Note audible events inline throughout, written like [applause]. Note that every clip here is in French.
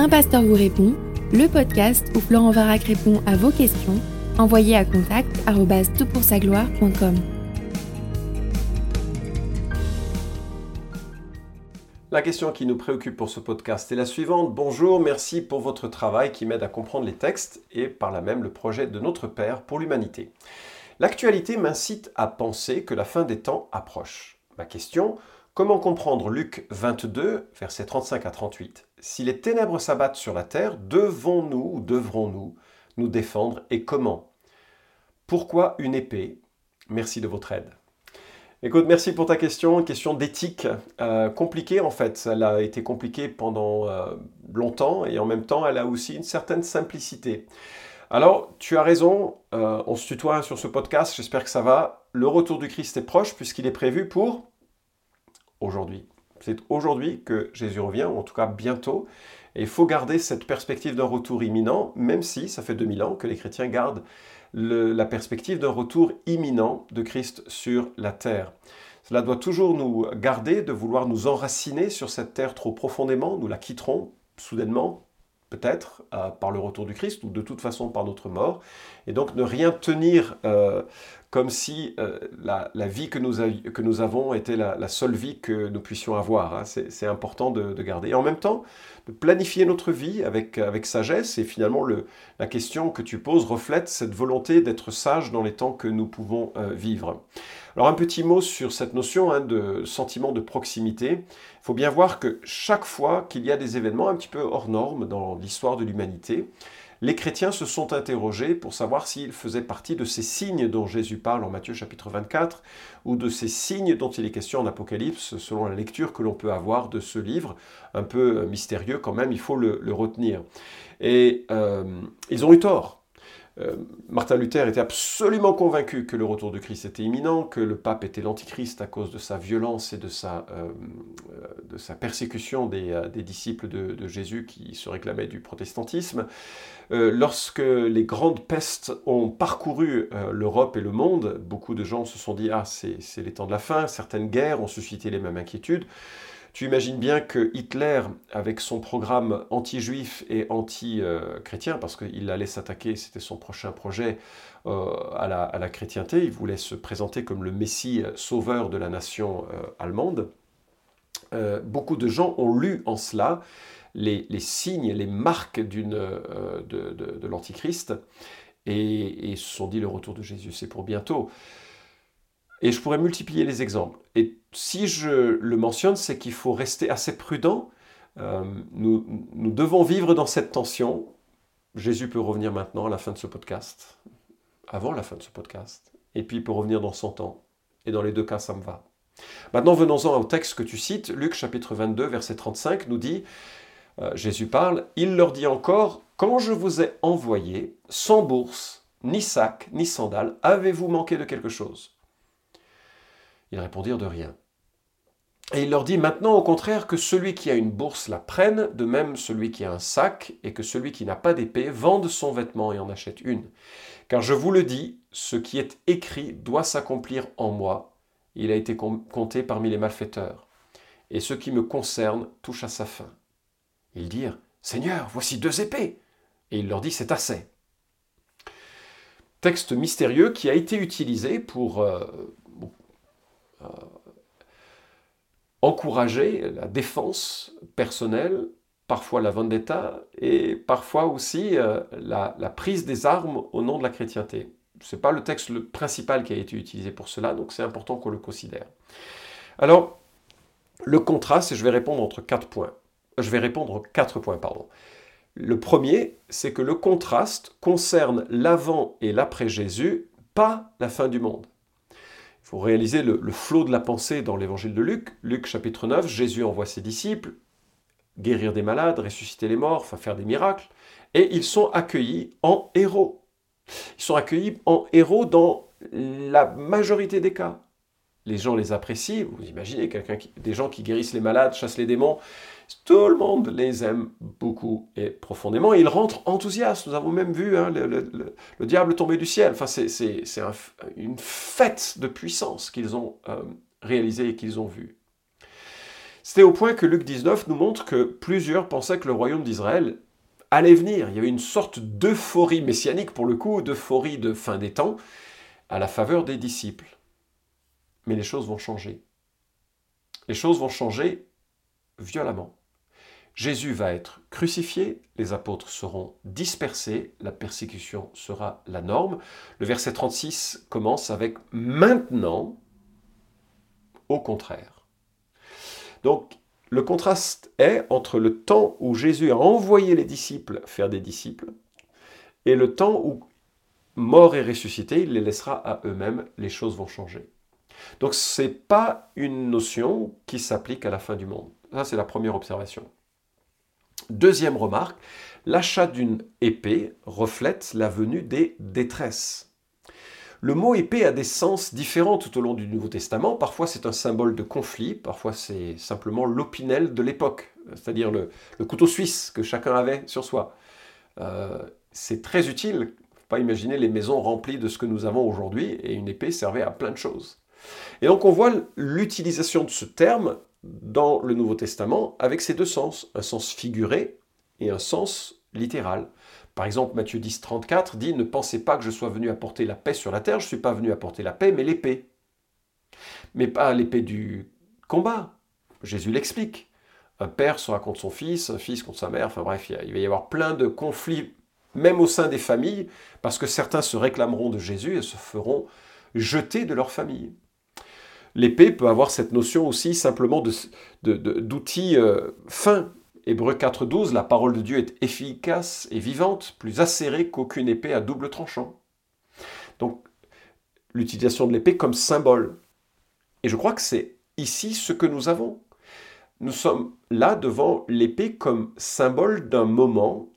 Un pasteur vous répond, le podcast où Florent Varac répond à vos questions, envoyez à contact gloire.com La question qui nous préoccupe pour ce podcast est la suivante. Bonjour, merci pour votre travail qui m'aide à comprendre les textes et par là même le projet de notre Père pour l'humanité. L'actualité m'incite à penser que la fin des temps approche. Ma question, comment comprendre Luc 22, versets 35 à 38 Si les ténèbres s'abattent sur la terre, devons-nous ou devrons-nous nous défendre et comment? Pourquoi une épée? Merci de votre aide. Écoute, merci pour ta question, question d'éthique euh, compliquée en fait. Elle a été compliquée pendant euh, longtemps et en même temps elle a aussi une certaine simplicité. Alors, tu as raison, euh, on se tutoie sur ce podcast, j'espère que ça va. Le retour du Christ est proche puisqu'il est prévu pour aujourd'hui. C'est aujourd'hui que Jésus revient, ou en tout cas bientôt. Et il faut garder cette perspective d'un retour imminent, même si ça fait 2000 ans que les chrétiens gardent la perspective d'un retour imminent de Christ sur la terre. Cela doit toujours nous garder de vouloir nous enraciner sur cette terre trop profondément. Nous la quitterons soudainement peut-être euh, par le retour du Christ ou de toute façon par notre mort. Et donc ne rien tenir euh, comme si euh, la, vie que nous, avons était la, seule vie que nous puissions avoir. Hein. C'est important de, garder. Et en même temps, de planifier notre vie avec, avec sagesse. Et finalement, le, la question que tu poses reflète cette volonté d'être sage dans les temps que nous pouvons vivre. Alors un petit mot sur cette notion hein, de sentiment de proximité. Il faut bien voir que chaque fois qu'il y a des événements un petit peu hors normes dans l'histoire de l'humanité, les chrétiens se sont interrogés pour savoir s'ils faisaient partie de ces signes dont Jésus parle en Matthieu chapitre 24, ou de ces signes dont il est question en Apocalypse, selon la lecture que l'on peut avoir de ce livre, un peu mystérieux quand même, il faut le, retenir. Et euh, ils ont eu tort. Euh, Martin Luther était absolument convaincu que le retour du Christ était imminent, que le pape était l'antichrist à cause de sa violence et de sa, euh, de sa persécution des, euh, disciples de, Jésus qui se réclamaient du protestantisme. lorsque les grandes pestes ont parcouru l'Europe et le monde, beaucoup de gens se sont dit Ah, c'est les temps de la fin, certaines guerres ont suscité les mêmes inquiétudes. Tu imagines bien que Hitler, avec son programme anti-juif et anti-chrétien, parce qu'il allait s'attaquer, c'était son prochain projet, euh, à, la, chrétienté, il voulait se présenter comme le Messie sauveur de la nation euh, allemande, euh, beaucoup de gens ont lu en cela les, signes, les marques de, de l'Antichrist, et, et se sont dit le retour de Jésus, c'est pour bientôt. Et je pourrais multiplier les exemples. Et si je le mentionne, c'est qu'il faut rester assez prudent. Euh, nous, devons vivre dans cette tension. Jésus peut revenir maintenant à la fin de ce podcast, avant la fin de ce podcast, et puis il peut revenir dans son temps. Et dans les deux cas, ça me va. Maintenant, venons-en au texte que tu cites. Luc chapitre 22, verset 35 nous dit, euh, Jésus parle, il leur dit encore, quand je vous ai envoyé sans bourse, ni sac, ni sandales, avez-vous manqué de quelque chose? Ils répondirent de rien. Et il leur dit maintenant au contraire que celui qui a une bourse la prenne, de même celui qui a un sac, et que celui qui n'a pas d'épée vende son vêtement et en achète une. Car je vous le dis, ce qui est écrit doit s'accomplir en moi. Il a été compté parmi les malfaiteurs. Et ce qui me concerne touche à sa fin. Ils dirent, Seigneur, voici deux épées. Et il leur dit, c'est assez. Texte mystérieux qui a été utilisé pour euh, encourager la défense personnelle, parfois la vendetta, et parfois aussi euh, la, prise des armes au nom de la chrétienté. Ce n'est pas le texte le principal qui a été utilisé pour cela, donc c'est important qu'on le considère. Alors, le contraste, et je vais répondre entre quatre points. Je vais répondre quatre points, pardon. Le premier, c'est que le contraste concerne l'avant et l'après Jésus, pas la fin du monde. Faut réaliser le, flot de la pensée dans l'évangile de Luc. Luc chapitre 9, Jésus envoie ses disciples guérir des malades, ressusciter les morts, faire des miracles, et ils sont accueillis en héros. Ils sont accueillis en héros dans la majorité des cas. Les gens les apprécient, vous imaginez quelqu'un des gens qui guérissent les malades, chassent les démons, tout le monde les aime beaucoup et profondément. ils rentrent enthousiastes. Nous avons même vu hein, le, diable tomber du ciel. Enfin, c'est une fête de puissance qu'ils ont euh, réalisée et qu'ils ont vue. C'était au point que Luc 19 nous montre que plusieurs pensaient que le royaume d'Israël allait venir. Il y avait une sorte d'euphorie messianique, pour le coup, d'euphorie de fin des temps, à la faveur des disciples. Mais les choses vont changer. Les choses vont changer violemment. Jésus va être crucifié, les apôtres seront dispersés, la persécution sera la norme. Le verset 36 commence avec maintenant, au contraire. Donc le contraste est entre le temps où Jésus a envoyé les disciples faire des disciples et le temps où, mort et ressuscité, il les laissera à eux-mêmes, les choses vont changer. Donc ce n'est pas une notion qui s'applique à la fin du monde. Ça, c'est la première observation. Deuxième remarque, l'achat d'une épée reflète la venue des détresses. Le mot épée a des sens différents tout au long du Nouveau Testament. Parfois c'est un symbole de conflit, parfois c'est simplement l'opinel de l'époque, c'est-à-dire le, couteau suisse que chacun avait sur soi. Euh, c'est très utile. Faut pas imaginer les maisons remplies de ce que nous avons aujourd'hui, et une épée servait à plein de choses. Et donc on voit l'utilisation de ce terme dans le Nouveau Testament avec ces deux sens, un sens figuré et un sens littéral. Par exemple, Matthieu 10, 34 dit Ne pensez pas que je sois venu apporter la paix sur la terre, je ne suis pas venu apporter la paix, mais l'épée. Mais pas l'épée du combat. Jésus l'explique. Un père sera contre son fils, un fils contre sa mère, enfin bref, il va y avoir plein de conflits, même au sein des familles, parce que certains se réclameront de Jésus et se feront jeter de leur famille. L'épée peut avoir cette notion aussi simplement d'outil euh, fin. Hébreu 4.12, la parole de Dieu est efficace et vivante, plus acérée qu'aucune épée à double tranchant. Donc, l'utilisation de l'épée comme symbole. Et je crois que c'est ici ce que nous avons. Nous sommes là devant l'épée comme symbole d'un moment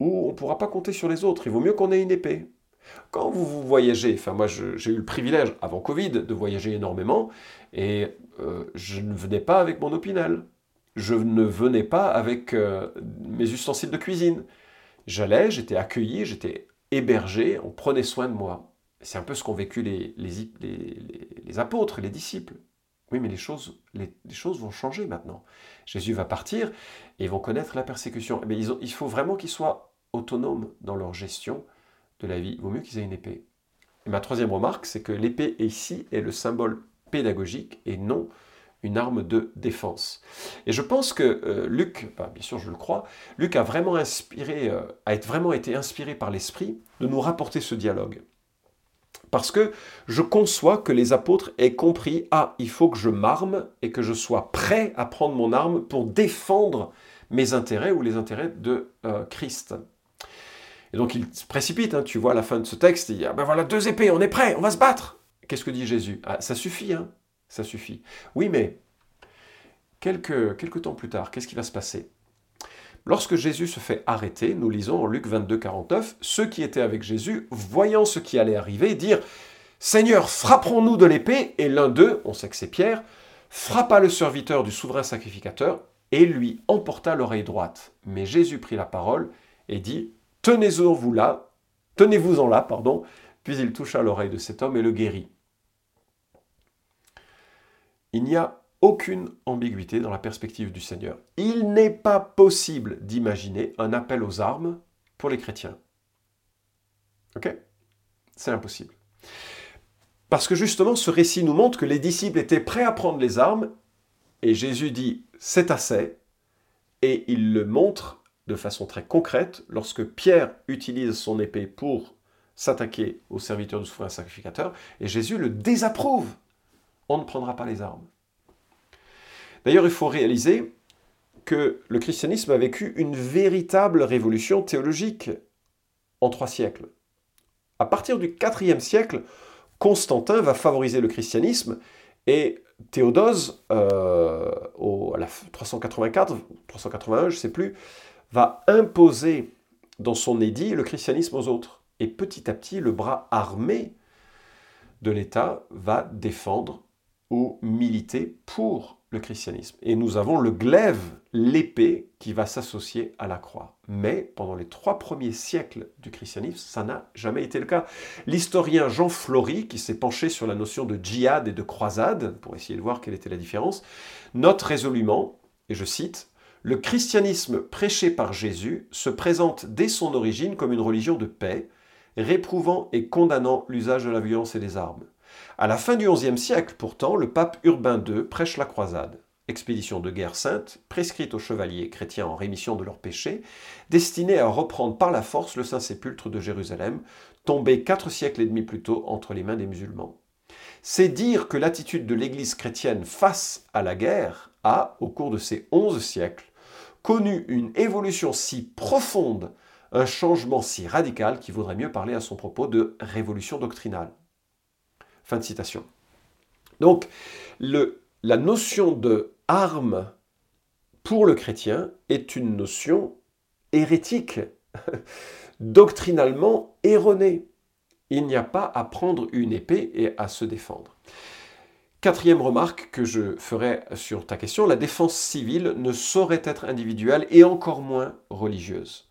où on ne pourra pas compter sur les autres. Il vaut mieux qu'on ait une épée. Quand vous, voyagez, enfin moi j'ai eu le privilège avant Covid de voyager énormément et euh, je ne venais pas avec mon opinel, je ne venais pas avec euh, mes ustensiles de cuisine. J'allais, j'étais accueilli, j'étais hébergé, on prenait soin de moi. C'est un peu ce qu'ont vécu les, les, apôtres, les disciples. Oui, mais les choses, les, choses vont changer maintenant. Jésus va partir et ils vont connaître la persécution. Mais il faut vraiment qu'ils soient autonomes dans leur gestion la vie, vaut mieux qu'ils aient une épée. Ma troisième remarque, c'est que l'épée ici est le symbole pédagogique et non une arme de défense. Et je pense que euh, Luc, bah, bien sûr je le crois, Luc a vraiment inspiré, euh, a vraiment été inspiré par l'esprit de nous rapporter ce dialogue. Parce que je conçois que les apôtres aient compris, ah, il faut que je m'arme et que je sois prêt à prendre mon arme pour défendre mes intérêts ou les intérêts de euh, Christ. Et donc il se précipite, hein. tu vois à la fin de ce texte, il dit ah ben voilà deux épées, on est prêt, on va se battre. Qu'est-ce que dit Jésus? Ah, Ça suffit, hein ça suffit. Oui, mais quelques, quelques temps plus tard, qu'est-ce qui va se passer? Lorsque Jésus se fait arrêter, nous lisons en Luc 22, 49, ceux qui étaient avec Jésus, voyant ce qui allait arriver, dirent Seigneur, frapperons-nous de l'épée? Et l'un d'eux, on sait que c'est Pierre, frappa le serviteur du souverain sacrificateur et lui emporta l'oreille droite. Mais Jésus prit la parole et dit Tenez-vous là, tenez-vous-en là, pardon. Puis il toucha l'oreille de cet homme et le guérit. Il n'y a aucune ambiguïté dans la perspective du Seigneur. Il n'est pas possible d'imaginer un appel aux armes pour les chrétiens. Ok? C'est impossible. Parce que justement, ce récit nous montre que les disciples étaient prêts à prendre les armes, et Jésus dit c'est assez, et il le montre de façon très concrète lorsque Pierre utilise son épée pour s'attaquer au serviteur du souverain sacrificateur, et Jésus le désapprouve. On ne prendra pas les armes. D'ailleurs, il faut réaliser que le christianisme a vécu une véritable révolution théologique en trois siècles. À partir du IVe siècle, Constantin va favoriser le christianisme et Théodose, euh, à la 384, 381, je ne sais plus, va imposer dans son édit le christianisme aux autres. Et petit à petit, le bras armé de l'État va défendre ou militer pour le christianisme. Et nous avons le glaive, l'épée, qui va s'associer à la croix. Mais pendant les trois premiers siècles du christianisme, ça n'a jamais été le cas. L'historien Jean Flory, qui s'est penché sur la notion de djihad et de croisade, pour essayer de voir quelle était la différence, note résolument, et je cite, Le christianisme prêché par Jésus se présente dès son origine comme une religion de paix, réprouvant et condamnant l'usage de la violence et des armes. À la fin du XIe siècle, pourtant, le pape Urbain II prêche la croisade, expédition de guerre sainte, prescrite aux chevaliers chrétiens en rémission de leurs péchés, destinée à reprendre par la force le Saint-Sépulcre de Jérusalem, tombé quatre siècles et demi plus tôt entre les mains des musulmans. C'est dire que l'attitude de l'Église chrétienne face à la guerre a, au cours de ces onze siècles, connu une évolution si profonde, un changement si radical qu'il vaudrait mieux parler à son propos de révolution doctrinale. Fin de citation. Donc, la notion de arme pour le chrétien est une notion hérétique, [laughs] doctrinalement erronée. Il n'y a pas à prendre une épée et à se défendre. Quatrième remarque que je ferai sur ta question, la défense civile ne saurait être individuelle et encore moins religieuse.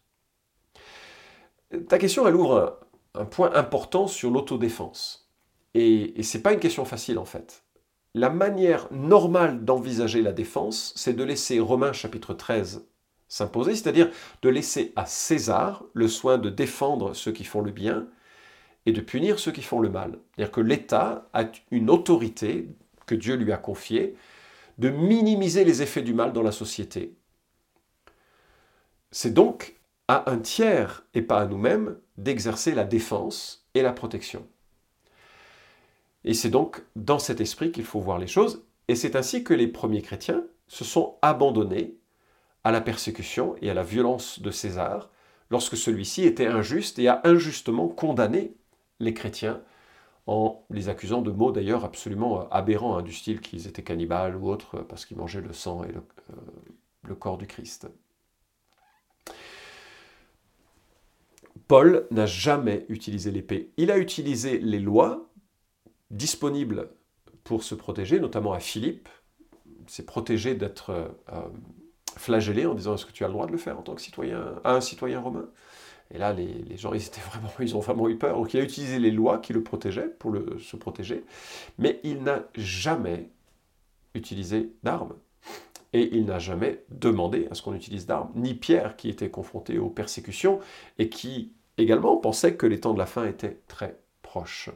Ta question, elle ouvre un, point important sur l'autodéfense. Et, et ce n'est pas une question facile en fait. La manière normale d'envisager la défense, c'est de laisser Romains chapitre 13 s'imposer, c'est-à-dire de laisser à César le soin de défendre ceux qui font le bien et de punir ceux qui font le mal. C'est-à-dire que l'État a une autorité que Dieu lui a confiée de minimiser les effets du mal dans la société. C'est donc à un tiers et pas à nous-mêmes d'exercer la défense et la protection. Et c'est donc dans cet esprit qu'il faut voir les choses. Et c'est ainsi que les premiers chrétiens se sont abandonnés à la persécution et à la violence de César lorsque celui-ci était injuste et a injustement condamné les chrétiens en les accusant de mots d'ailleurs absolument aberrants, hein, du style qu'ils étaient cannibales ou autres parce qu'ils mangeaient le sang et le, euh, le corps du Christ. Paul n'a jamais utilisé l'épée. Il a utilisé les lois disponible pour se protéger, notamment à Philippe. C'est protégé d'être euh, flagellé en disant est-ce que tu as le droit de le faire en tant que citoyen, à un citoyen romain? Et là, les, gens, ils, étaient vraiment, ils ont vraiment eu peur. Donc il a utilisé les lois qui le protégeaient pour se protéger, mais il n'a jamais utilisé d'armes. Et il n'a jamais demandé à ce qu'on utilise d'armes. Ni Pierre, qui était confronté aux persécutions et qui également pensait que les temps de la fin étaient très proches.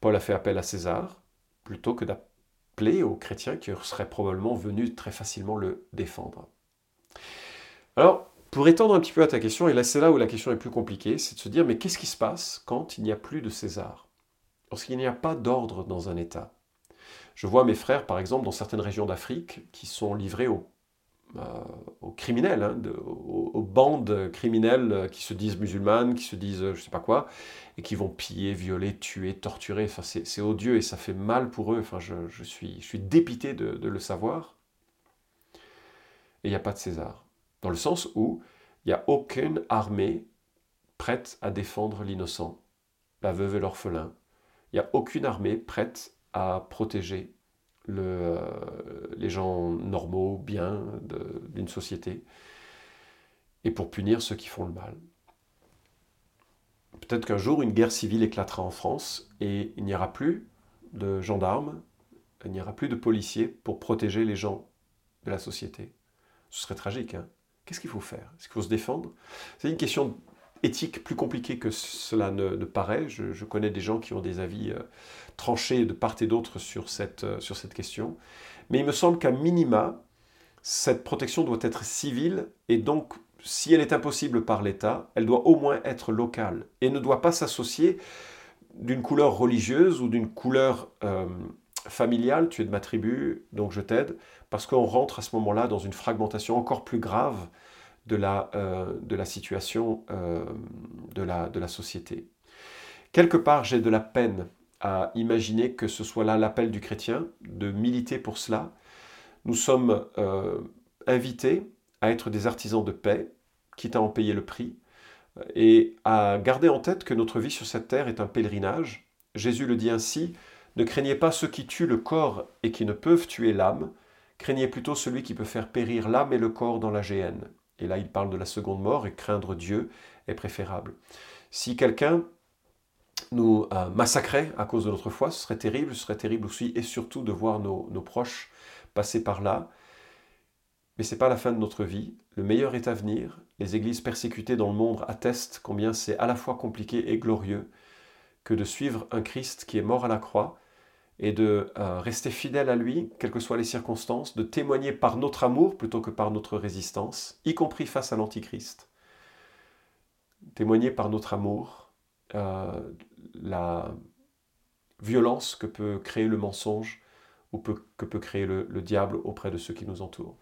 Paul a fait appel à César plutôt que d'appeler aux chrétiens qui seraient probablement venus très facilement le défendre. Alors, pour étendre un petit peu à ta question, et là c'est là où la question est plus compliquée, c'est de se dire mais qu'est-ce qui se passe quand il n'y a plus de César? Lorsqu'il n'y a pas d'ordre dans un État. Je vois mes frères, par exemple, dans certaines régions d'Afrique, qui sont livrés au euh, aux criminels, hein, aux, bandes criminelles qui se disent musulmanes, qui se disent euh, je sais pas quoi, et qui vont piller, violer, tuer, torturer. Enfin, c'est odieux et ça fait mal pour eux. Enfin, je, suis, je suis dépité de, le savoir. Et il n'y a pas de César. Dans le sens où il n'y a aucune armée prête à défendre l'innocent, la veuve et l'orphelin. Il n'y a aucune armée prête à protéger euh, les gens normaux, bien d'une société, et pour punir ceux qui font le mal. Peut-être qu'un jour, une guerre civile éclatera en France et il n'y aura plus de gendarmes, il n'y aura plus de policiers pour protéger les gens de la société. Ce serait tragique. Hein Qu'est-ce qu'il faut faire? Est-ce qu'il faut se défendre? C'est une question éthique plus compliquée que cela ne, paraît. Je, connais des gens qui ont des avis euh, tranchés de part et d'autre sur cette, euh, sur cette question. Mais il me semble qu'à minima, cette protection doit être civile et donc, si elle est impossible par l'État, elle doit au moins être locale et ne doit pas s'associer d'une couleur religieuse ou d'une couleur euh, familiale, tu es de ma tribu, donc je t'aide, parce qu'on rentre à ce moment-là dans une fragmentation encore plus grave de la, euh, de la situation euh, de, la, de la société. Quelque part, j'ai de la peine à imaginer que ce soit là l'appel du chrétien, de militer pour cela. Nous sommes euh, invités à être des artisans de paix, quitte à en payer le prix, et à garder en tête que notre vie sur cette terre est un pèlerinage. Jésus le dit ainsi Ne craignez pas ceux qui tuent le corps et qui ne peuvent tuer l'âme, craignez plutôt celui qui peut faire périr l'âme et le corps dans la géhenne. Et là, il parle de la seconde mort et craindre Dieu est préférable. Si quelqu'un nous euh, massacrait à cause de notre foi, ce serait terrible, ce serait terrible aussi et surtout de voir nos, nos proches passer par là. Mais ce n'est pas la fin de notre vie. Le meilleur est à venir. Les églises persécutées dans le monde attestent combien c'est à la fois compliqué et glorieux que de suivre un Christ qui est mort à la croix et de euh, rester fidèle à lui, quelles que soient les circonstances, de témoigner par notre amour plutôt que par notre résistance, y compris face à l'Antichrist. Témoigner par notre amour euh, la violence que peut créer le mensonge ou que peut créer le, diable auprès de ceux qui nous entourent.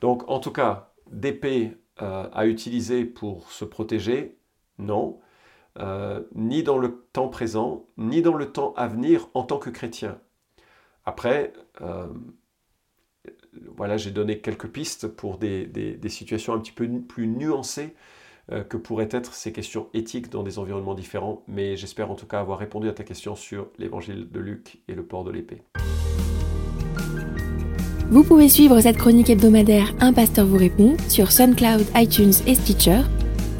Donc en tout cas, d'épée euh, à utiliser pour se protéger, non. Euh, ni dans le temps présent, ni dans le temps à venir en tant que chrétien. Après, euh, voilà, j'ai donné quelques pistes pour des, situations un petit peu plus nuancées euh, que pourraient être ces questions éthiques dans des environnements différents, mais j'espère en tout cas avoir répondu à ta question sur l'évangile de Luc et le port de l'épée. Vous pouvez suivre cette chronique hebdomadaire Un pasteur vous répond sur SoundCloud, iTunes et Stitcher